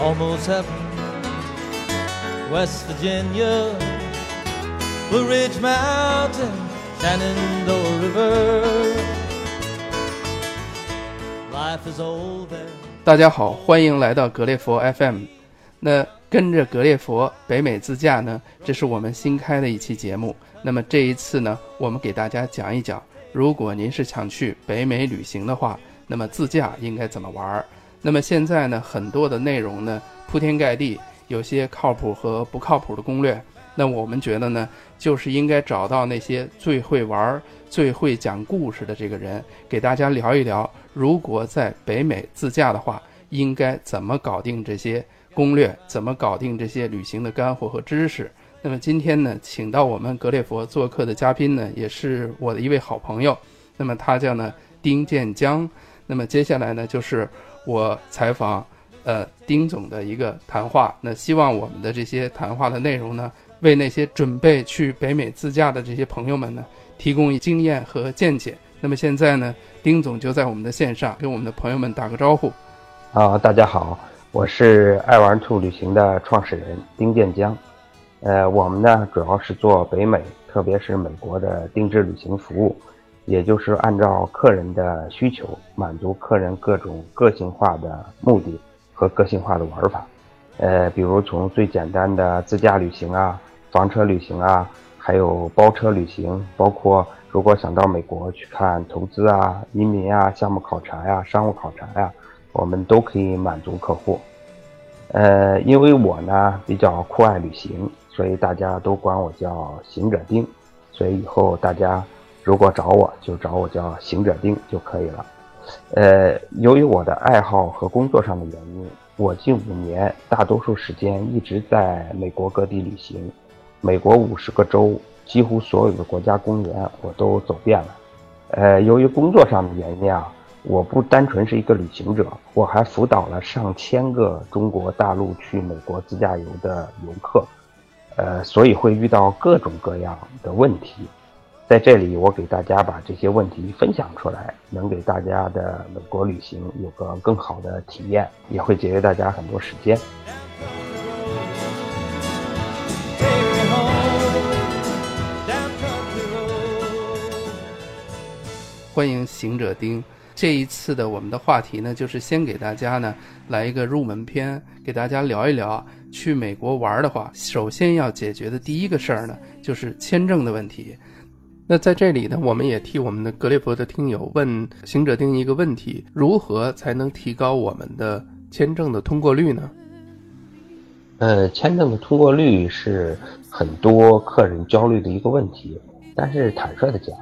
almost heaven. West Virginia, Blue Ridge Mountain, Shenandoah River. Life is over. 大家好，欢迎来到格列佛 FM。那跟着格列佛北美自驾呢，这是我们新开的一期节目。那么这一次呢，我们给大家讲一讲，如果您是想去北美旅行的话，那么自驾应该怎么玩儿？那么现在呢，很多的内容呢铺天盖地。有些靠谱和不靠谱的攻略，那我们觉得呢，就是应该找到那些最会玩、最会讲故事的这个人，给大家聊一聊，如果在北美自驾的话，应该怎么搞定这些攻略，怎么搞定这些旅行的干货和知识。那么今天呢，请到我们格列佛做客的嘉宾呢，也是我的一位好朋友，那么他叫呢丁建江。那么接下来呢，就是我采访。呃，丁总的一个谈话，那希望我们的这些谈话的内容呢，为那些准备去北美自驾的这些朋友们呢，提供经验和见解。那么现在呢，丁总就在我们的线上，跟我们的朋友们打个招呼。啊，大家好，我是爱玩兔旅行的创始人丁建江。呃，我们呢主要是做北美，特别是美国的定制旅行服务，也就是按照客人的需求，满足客人各种个性化的目的。和个性化的玩法，呃，比如从最简单的自驾旅行啊、房车旅行啊，还有包车旅行，包括如果想到美国去看投资啊、移民啊、项目考察呀、商务考察呀，我们都可以满足客户。呃，因为我呢比较酷爱旅行，所以大家都管我叫行者丁，所以以后大家如果找我就找我叫行者丁就可以了。呃，由于我的爱好和工作上的原因，我近五年大多数时间一直在美国各地旅行。美国五十个州，几乎所有的国家公园我都走遍了。呃，由于工作上的原因啊，我不单纯是一个旅行者，我还辅导了上千个中国大陆去美国自驾游的游客。呃，所以会遇到各种各样的问题。在这里，我给大家把这些问题分享出来，能给大家的美国旅行有个更好的体验，也会节约大家很多时间。欢迎行者丁，这一次的我们的话题呢，就是先给大家呢来一个入门篇，给大家聊一聊去美国玩的话，首先要解决的第一个事儿呢，就是签证的问题。那在这里呢，我们也替我们的格列佛的听友问行者丁一个问题：如何才能提高我们的签证的通过率呢？呃，签证的通过率是很多客人焦虑的一个问题。但是坦率的讲，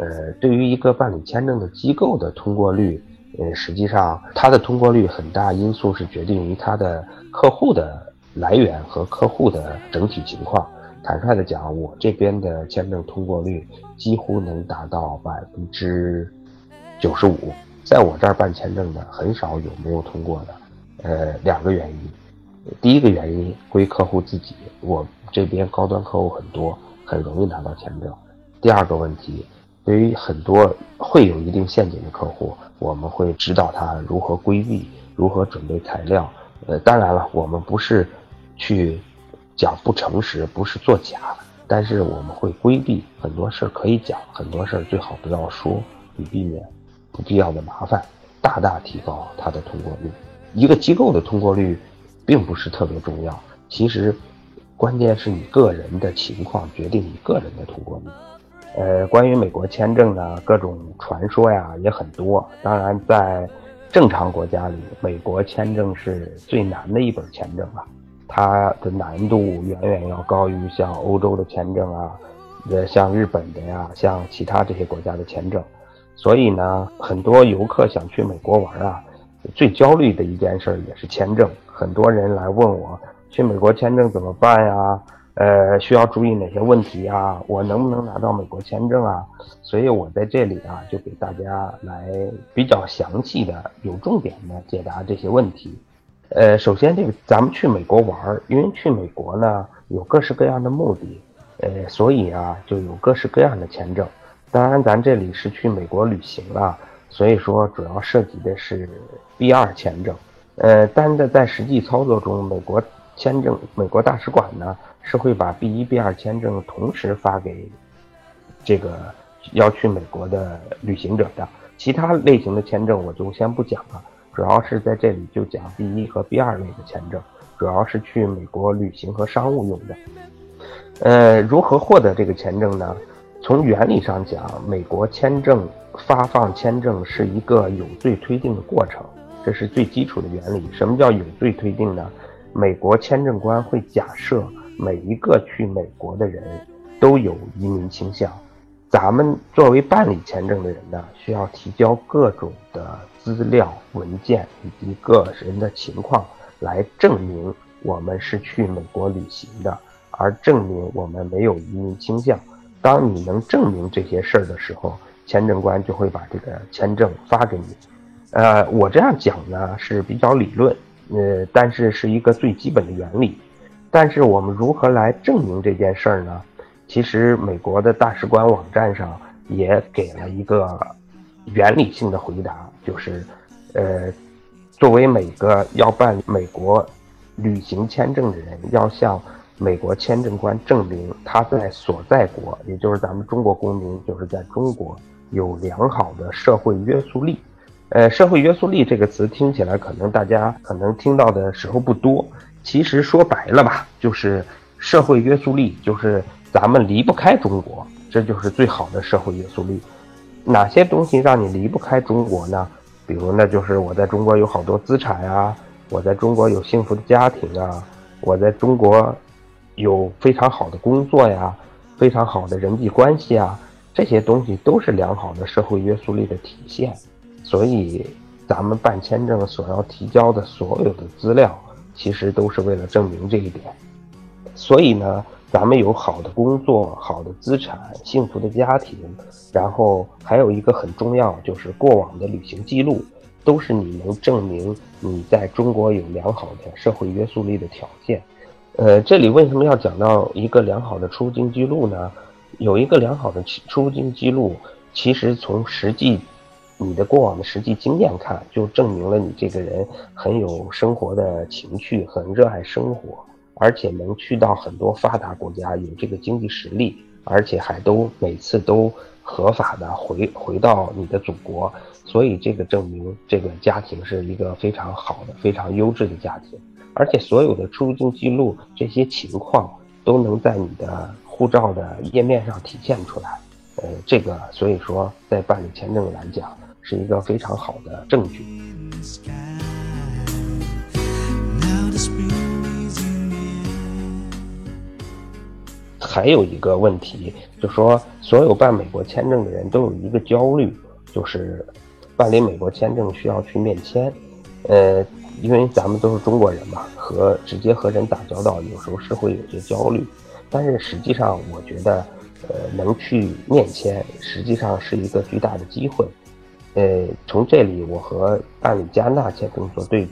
呃，对于一个办理签证的机构的通过率，呃，实际上它的通过率很大因素是决定于它的客户的来源和客户的整体情况。坦率的讲，我这边的签证通过率几乎能达到百分之九十五。在我这儿办签证的很少有没有通过的。呃，两个原因，第一个原因归客户自己，我这边高端客户很多，很容易拿到签证。第二个问题，对于很多会有一定陷阱的客户，我们会指导他如何规避，如何准备材料。呃，当然了，我们不是去。讲不诚实不是作假，但是我们会规避很多事儿可以讲，很多事儿最好不要说，以避免不必要的麻烦，大大提高它的通过率。一个机构的通过率并不是特别重要，其实关键是你个人的情况决定你个人的通过率。呃，关于美国签证呢，各种传说呀也很多。当然，在正常国家里，美国签证是最难的一本签证了。它的难度远远要高于像欧洲的签证啊，呃，像日本的呀，像其他这些国家的签证。所以呢，很多游客想去美国玩啊，最焦虑的一件事也是签证。很多人来问我，去美国签证怎么办呀？呃，需要注意哪些问题呀？我能不能拿到美国签证啊？所以我在这里啊，就给大家来比较详细的、有重点的解答这些问题。呃，首先这个咱们去美国玩儿，因为去美国呢有各式各样的目的，呃，所以啊就有各式各样的签证。当然，咱这里是去美国旅行啊，所以说主要涉及的是 B 二签证。呃，但是在实际操作中，美国签证美国大使馆呢是会把 B 一 B 二签证同时发给这个要去美国的旅行者的。其他类型的签证我就先不讲了，主要是在这里就讲 B 一和 B 二类的签证，主要是去美国旅行和商务用的。呃，如何获得这个签证呢？从原理上讲，美国签证发放签证是一个有罪推定的过程，这是最基础的原理。什么叫有罪推定呢？美国签证官会假设每一个去美国的人都有移民倾向，咱们作为办理签证的人呢，需要提交各种的资料文件以及个人的情况来证明我们是去美国旅行的。而证明我们没有移民倾向。当你能证明这些事儿的时候，签证官就会把这个签证发给你。呃，我这样讲呢是比较理论，呃，但是是一个最基本的原理。但是我们如何来证明这件事儿呢？其实美国的大使馆网站上也给了一个原理性的回答，就是，呃，作为每个要办美国旅行签证的人，要向美国签证官证明他在所在国，也就是咱们中国公民，就是在中国有良好的社会约束力。呃，社会约束力这个词听起来可能大家可能听到的时候不多，其实说白了吧，就是社会约束力，就是咱们离不开中国，这就是最好的社会约束力。哪些东西让你离不开中国呢？比如，那就是我在中国有好多资产啊，我在中国有幸福的家庭啊，我在中国。有非常好的工作呀，非常好的人际关系啊，这些东西都是良好的社会约束力的体现。所以，咱们办签证所要提交的所有的资料，其实都是为了证明这一点。所以呢，咱们有好的工作、好的资产、幸福的家庭，然后还有一个很重要，就是过往的旅行记录，都是你能证明你在中国有良好的社会约束力的条件。呃，这里为什么要讲到一个良好的出境记录呢？有一个良好的出境记录，其实从实际你的过往的实际经验看，就证明了你这个人很有生活的情趣，很热爱生活，而且能去到很多发达国家，有这个经济实力，而且还都每次都合法的回回到你的祖国，所以这个证明这个家庭是一个非常好的、非常优质的家庭。而且所有的出入境记录这些情况都能在你的护照的页面上体现出来，呃，这个所以说在办理签证来讲是一个非常好的证据。还有一个问题，就说所有办美国签证的人都有一个焦虑，就是办理美国签证需要去面签，呃。因为咱们都是中国人嘛，和直接和人打交道，有时候是会有些焦虑。但是实际上，我觉得，呃，能去面签，实际上是一个巨大的机会。呃，从这里我和办理加拿大签证做对比，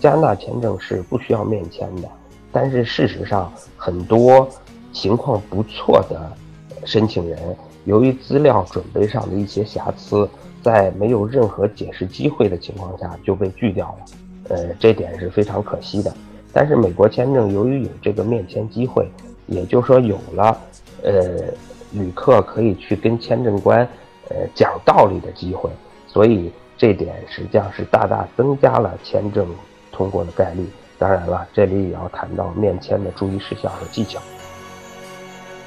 加拿大签证是不需要面签的。但是事实上，很多情况不错的申请人，由于资料准备上的一些瑕疵，在没有任何解释机会的情况下就被拒掉了。呃，这点是非常可惜的。但是美国签证由于有这个面签机会，也就是说有了，呃，旅客可以去跟签证官，呃，讲道理的机会，所以这点实际上是大大增加了签证通过的概率。当然了，这里也要谈到面签的注意事项和技巧。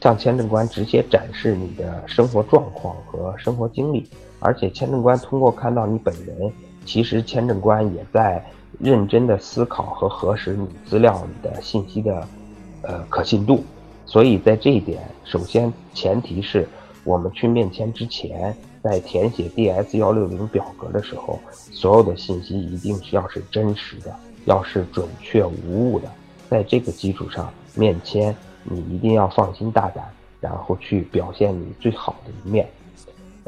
向签证官直接展示你的生活状况和生活经历，而且签证官通过看到你本人，其实签证官也在。认真的思考和核实你资料里的信息的，呃可信度，所以在这一点，首先前提是我们去面签之前，在填写 DS 幺六零表格的时候，所有的信息一定是要是真实的，要是准确无误的，在这个基础上面签，你一定要放心大胆，然后去表现你最好的一面。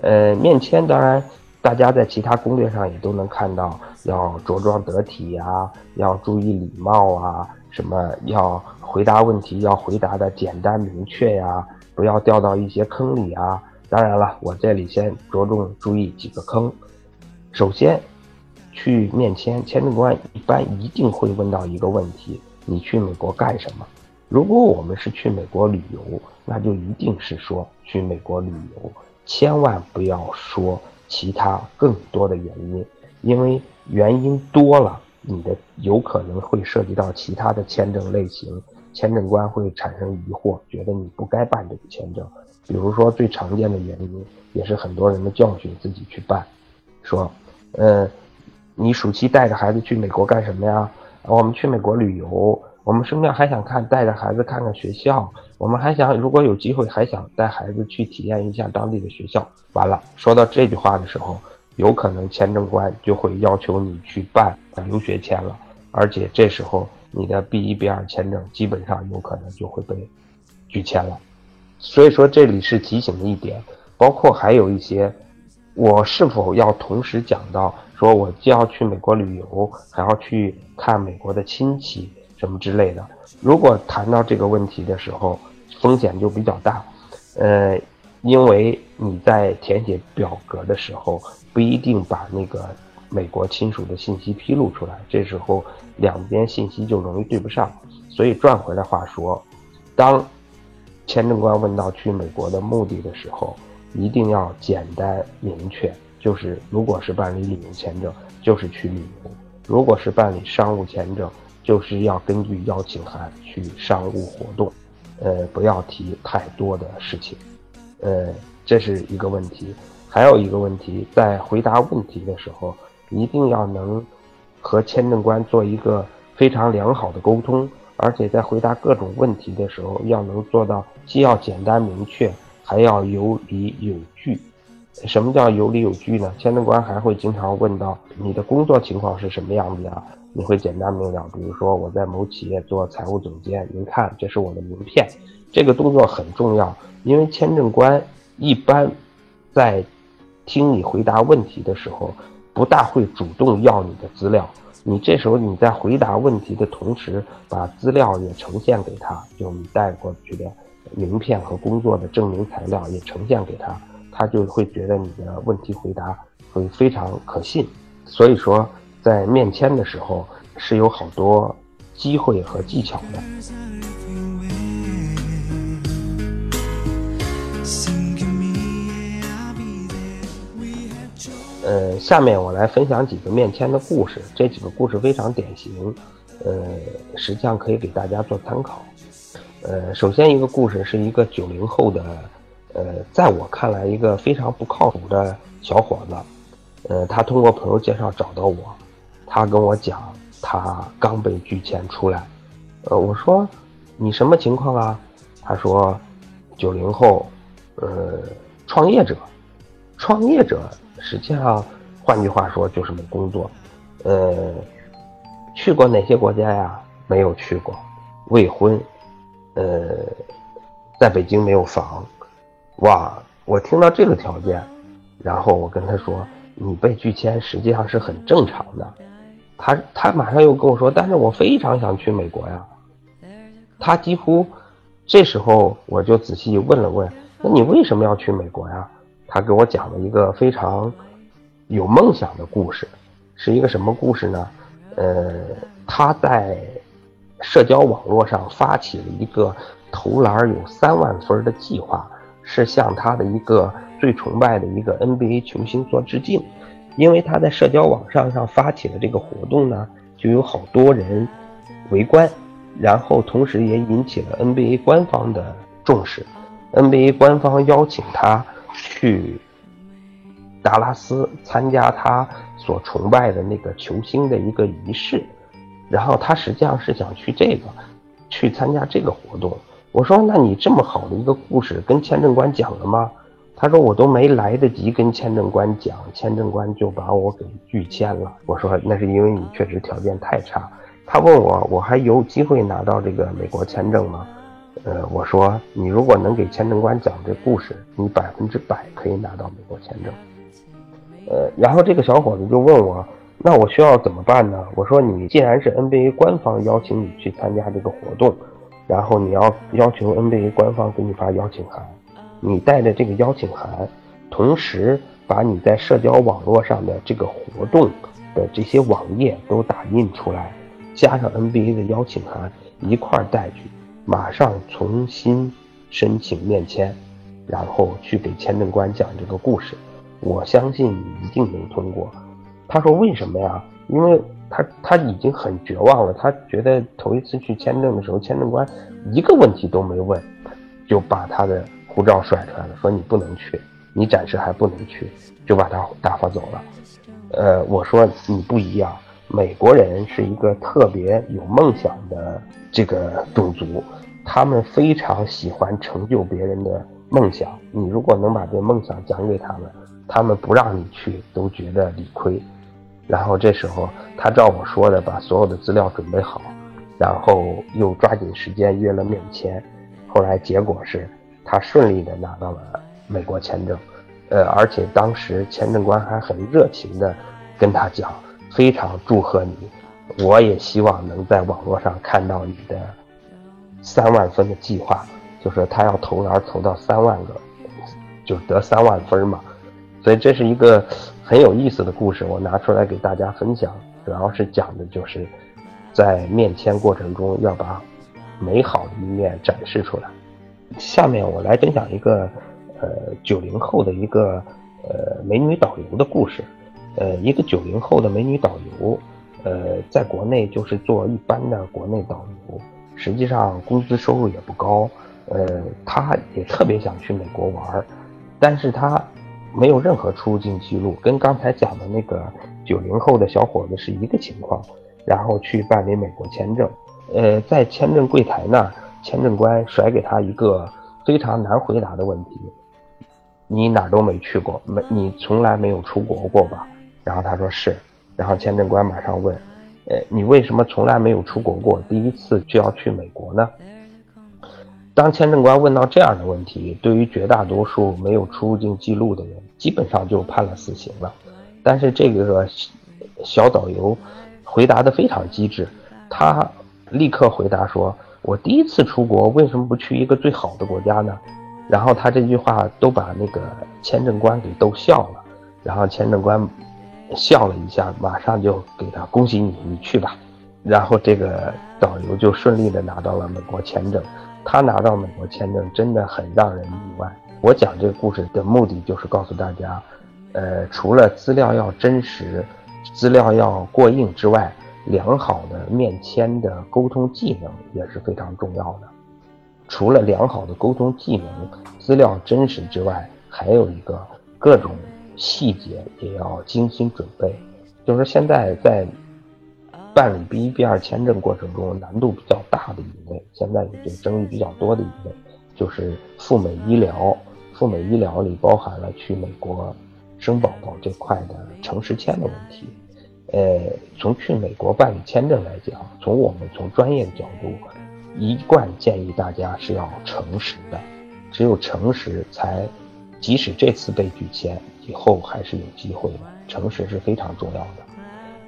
呃，面签当然，大家在其他攻略上也都能看到，要着装得体呀，要注意礼貌啊，什么要回答问题要回答的简单明确呀，不要掉到一些坑里啊。当然了，我这里先着重注意几个坑。首先，去面签，签证官一般一定会问到一个问题：你去美国干什么？如果我们是去美国旅游，那就一定是说去美国旅游。千万不要说其他更多的原因，因为原因多了，你的有可能会涉及到其他的签证类型，签证官会产生疑惑，觉得你不该办这个签证。比如说最常见的原因，也是很多人的教训，自己去办，说，呃，你暑期带着孩子去美国干什么呀？我们去美国旅游。我们顺便还想看，带着孩子看看学校。我们还想，如果有机会，还想带孩子去体验一下当地的学校。完了，说到这句话的时候，有可能签证官就会要求你去办留学签了，而且这时候你的 B 一、B 二签证基本上有可能就会被拒签了。所以说，这里是提醒的一点，包括还有一些，我是否要同时讲到，说我既要去美国旅游，还要去看美国的亲戚。什么之类的，如果谈到这个问题的时候，风险就比较大，呃，因为你在填写表格的时候不一定把那个美国亲属的信息披露出来，这时候两边信息就容易对不上。所以转回来话说，当签证官问到去美国的目的的时候，一定要简单明确，就是如果是办理旅游签证，就是去旅游；如果是办理商务签证。就是要根据邀请函去商务活动，呃，不要提太多的事情，呃，这是一个问题。还有一个问题，在回答问题的时候，一定要能和签证官做一个非常良好的沟通，而且在回答各种问题的时候，要能做到既要简单明确，还要有理有据。什么叫有理有据呢？签证官还会经常问到你的工作情况是什么样子呀？你会简单明了，比如说我在某企业做财务总监，您看这是我的名片。这个动作很重要，因为签证官一般在听你回答问题的时候，不大会主动要你的资料。你这时候你在回答问题的同时，把资料也呈现给他，就你带过去的名片和工作的证明材料也呈现给他。他就会觉得你的问题回答会非常可信，所以说在面签的时候是有好多机会和技巧的。呃，下面我来分享几个面签的故事，这几个故事非常典型，呃，实际上可以给大家做参考。呃，首先一个故事是一个九零后的。呃，在我看来，一个非常不靠谱的小伙子，呃，他通过朋友介绍找到我，他跟我讲，他刚被拒签出来，呃，我说你什么情况啊？他说九零后，呃，创业者，创业者实际上，换句话说就是没工作，呃，去过哪些国家呀？没有去过，未婚，呃，在北京没有房。哇！我听到这个条件，然后我跟他说：“你被拒签实际上是很正常的。”他他马上又跟我说：“但是我非常想去美国呀。”他几乎这时候我就仔细问了问：“那你为什么要去美国呀？”他给我讲了一个非常有梦想的故事，是一个什么故事呢？呃，他在社交网络上发起了一个投篮有三万分的计划。是向他的一个最崇拜的一个 NBA 球星做致敬，因为他在社交网上上发起了这个活动呢，就有好多人围观，然后同时也引起了 NBA 官方的重视，NBA 官方邀请他去达拉斯参加他所崇拜的那个球星的一个仪式，然后他实际上是想去这个，去参加这个活动。我说：“那你这么好的一个故事，跟签证官讲了吗？”他说：“我都没来得及跟签证官讲，签证官就把我给拒签了。”我说：“那是因为你确实条件太差，他问我我还有机会拿到这个美国签证吗？呃，我说你如果能给签证官讲这故事，你百分之百可以拿到美国签证。呃，然后这个小伙子就问我，那我需要怎么办呢？我说你既然是 NBA 官方邀请你去参加这个活动，然后你要要求 NBA 官方给你发邀请函，你带着这个邀请函，同时把你在社交网络上的这个活动的这些网页都打印出来，加上 NBA 的邀请函一块儿带去，马上重新申请面签，然后去给签证官讲这个故事。我相信你一定能通过。他说为什么呀？因为他他已经很绝望了，他觉得头一次去签证的时候，签证官一个问题都没问，就把他的护照甩出来了，说你不能去，你暂时还不能去，就把他打发走了。呃，我说你不一样，美国人是一个特别有梦想的这个种族，他们非常喜欢成就别人的梦想。你如果能把这梦想讲给他们。他们不让你去，都觉得理亏。然后这时候，他照我说的把所有的资料准备好，然后又抓紧时间约了面签。后来结果是，他顺利的拿到了美国签证。呃，而且当时签证官还很热情的跟他讲，非常祝贺你。我也希望能在网络上看到你的三万分的计划，就说他要投篮投到三万个，就得三万分嘛。所以这是一个很有意思的故事，我拿出来给大家分享，主要是讲的就是在面签过程中要把美好的一面展示出来。下面我来分享一个呃九零后的一个呃美女导游的故事。呃，一个九零后的美女导游，呃，在国内就是做一般的国内导游，实际上工资收入也不高。呃，她也特别想去美国玩，但是她。没有任何出入境记录，跟刚才讲的那个九零后的小伙子是一个情况。然后去办理美国签证，呃，在签证柜台那儿，签证官甩给他一个非常难回答的问题：你哪儿都没去过，没你从来没有出国过吧？然后他说是。然后签证官马上问：呃，你为什么从来没有出国过？第一次就要去美国呢？当签证官问到这样的问题，对于绝大多数没有出入境记录的人，基本上就判了死刑了。但是这个小导游回答的非常机智，他立刻回答说：“我第一次出国，为什么不去一个最好的国家呢？”然后他这句话都把那个签证官给逗笑了。然后签证官笑了一下，马上就给他恭喜你，你去吧。然后这个导游就顺利的拿到了美国签证。他拿到美国签证真的很让人意外。我讲这个故事的目的就是告诉大家，呃，除了资料要真实、资料要过硬之外，良好的面签的沟通技能也是非常重要的。除了良好的沟通技能、资料真实之外，还有一个各种细节也要精心准备。就是现在在。办理 B 一 B 二签证过程中难度比较大的一类，现在也就争议比较多的一类，就是赴美医疗。赴美医疗里包含了去美国生宝宝这块的诚实签的问题。呃，从去美国办理签证来讲，从我们从专业的角度，一贯建议大家是要诚实的，只有诚实才，即使这次被拒签，以后还是有机会的。诚实是非常重要的。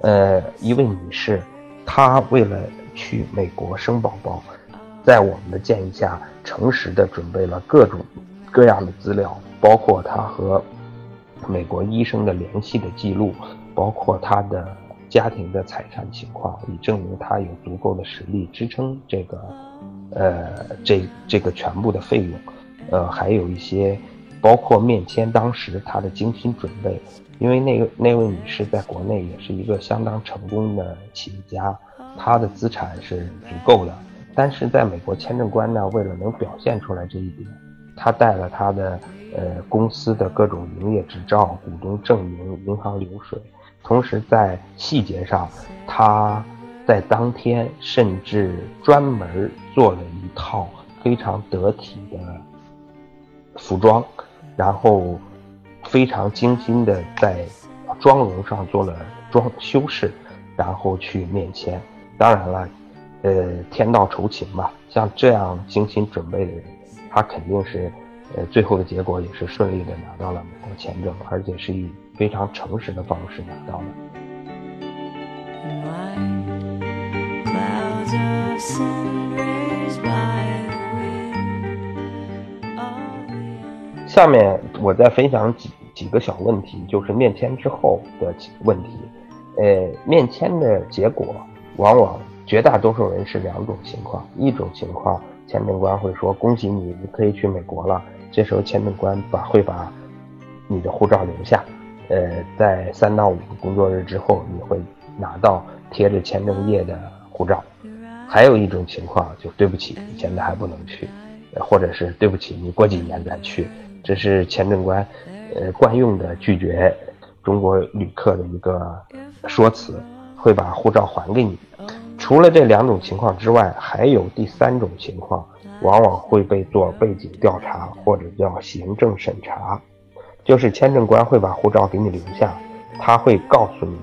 呃，一位女士，她为了去美国生宝宝，在我们的建议下，诚实的准备了各种各样的资料，包括她和美国医生的联系的记录，包括她的家庭的财产情况，以证明她有足够的实力支撑这个，呃，这这个全部的费用，呃，还有一些包括面签当时她的精心准备。因为那个那位女士在国内也是一个相当成功的企业家，她的资产是足够的。但是在美国签证官呢，为了能表现出来这一点，他带了他的呃公司的各种营业执照、股东证明、银行流水，同时在细节上，他在当天甚至专门做了一套非常得体的服装，然后。非常精心的在妆容上做了装修饰，然后去面签。当然了，呃，天道酬勤吧，像这样精心准备的人，他肯定是，呃，最后的结果也是顺利的拿到了美国签证，而且是以非常诚实的方式拿到了。下面我再分享几几个小问题，就是面签之后的几个问题。呃，面签的结果往往绝大多数人是两种情况，一种情况签证官会说恭喜你，你可以去美国了。这时候签证官把会把你的护照留下，呃，在三到五个工作日之后，你会拿到贴着签证页的护照。还有一种情况就对不起，你现在还不能去，或者是对不起，你过几年再去。这是签证官，呃，惯用的拒绝中国旅客的一个说辞，会把护照还给你。除了这两种情况之外，还有第三种情况，往往会被做背景调查或者叫行政审查，就是签证官会把护照给你留下，他会告诉你，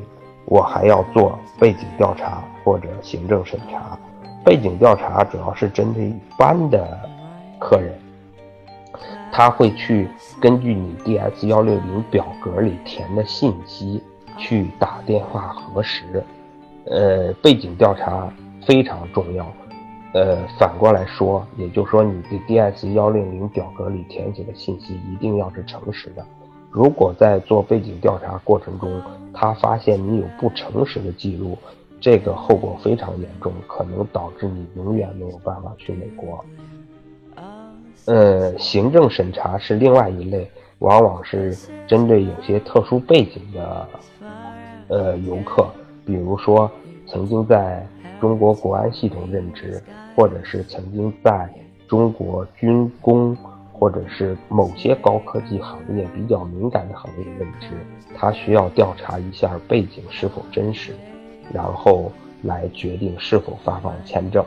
我还要做背景调查或者行政审查。背景调查主要是针对一般的客人。他会去根据你 D S 幺六零表格里填的信息去打电话核实，呃，背景调查非常重要，呃，反过来说，也就是说你的 D S 幺六零表格里填写的信息一定要是诚实的。如果在做背景调查过程中，他发现你有不诚实的记录，这个后果非常严重，可能导致你永远没有办法去美国。呃，行政审查是另外一类，往往是针对有些特殊背景的呃游客，比如说曾经在中国国安系统任职，或者是曾经在中国军工或者是某些高科技行业比较敏感的行业任职，他需要调查一下背景是否真实，然后来决定是否发放签证。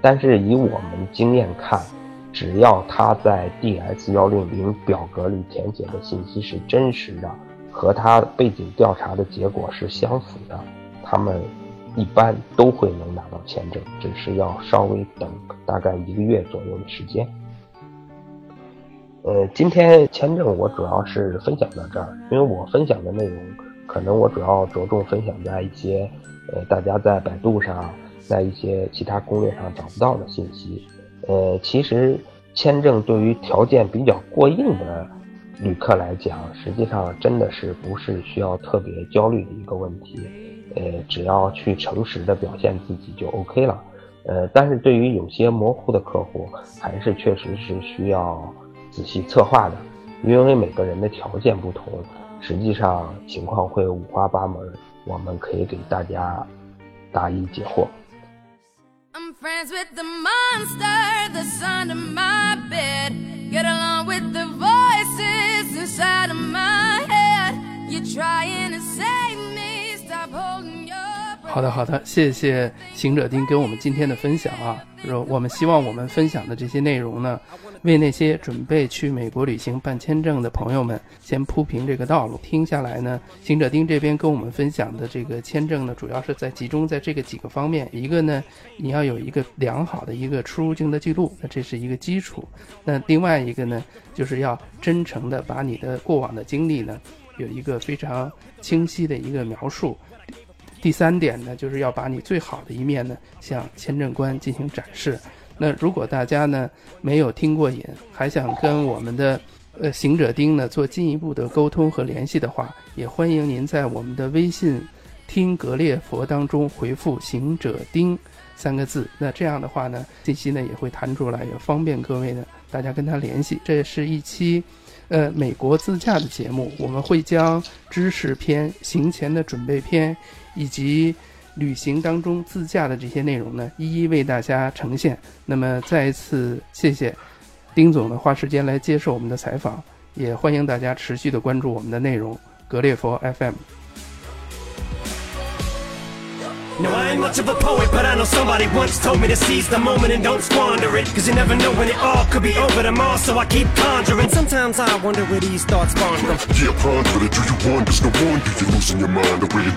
但是以我们经验看。只要他在 DS 幺六零表格里填写的信息是真实的，和他背景调查的结果是相符的，他们一般都会能拿到签证，只是要稍微等大概一个月左右的时间。呃，今天签证我主要是分享到这儿，因为我分享的内容可能我主要着重分享在一些呃大家在百度上，在一些其他攻略上找不到的信息。呃，其实签证对于条件比较过硬的旅客来讲，实际上真的是不是需要特别焦虑的一个问题。呃，只要去诚实的表现自己就 OK 了。呃，但是对于有些模糊的客户，还是确实是需要仔细策划的，因为每个人的条件不同，实际上情况会五花八门。我们可以给大家答疑解惑。Friends with the monster the sound of my bed. Get along with the voices inside of my head. You're trying to save me. Stop holding your breath. 好的，好的，谢谢行者丁给我们今天的分享啊。我们希望我们分享的这些内容呢。为那些准备去美国旅行办签证的朋友们先铺平这个道路。听下来呢，行者丁这边跟我们分享的这个签证呢，主要是在集中在这个几个方面。一个呢，你要有一个良好的一个出入境的记录，那这是一个基础。那另外一个呢，就是要真诚的把你的过往的经历呢，有一个非常清晰的一个描述。第三点呢，就是要把你最好的一面呢，向签证官进行展示。那如果大家呢没有听过瘾，还想跟我们的呃行者丁呢做进一步的沟通和联系的话，也欢迎您在我们的微信“听格列佛”当中回复“行者丁”三个字。那这样的话呢，信息呢也会弹出来，也方便各位呢大家跟他联系。这是一期呃美国自驾的节目，我们会将知识篇、行前的准备篇以及。旅行当中自驾的这些内容呢，一一为大家呈现。那么再一次谢谢丁总呢花时间来接受我们的采访，也欢迎大家持续的关注我们的内容。格列佛 FM。No, I ain't much of a poet, but I know somebody once told me to seize the moment and don't squander it. Cause you never know when it all could be over tomorrow, so I keep conjuring. Sometimes I wonder where these thoughts spawn from. Yeah, ponder it. Do you wonder? No wonder you're losing your mind the way it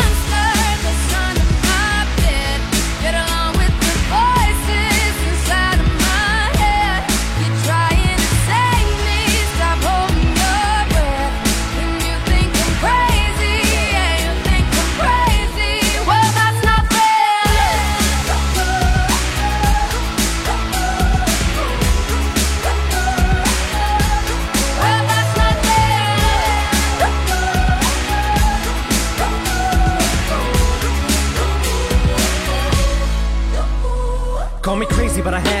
but I had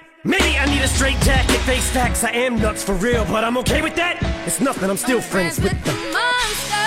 Maybe I need a straight jacket, face facts. I am nuts for real, but I'm okay with that. It's nothing, I'm still friends with the. monster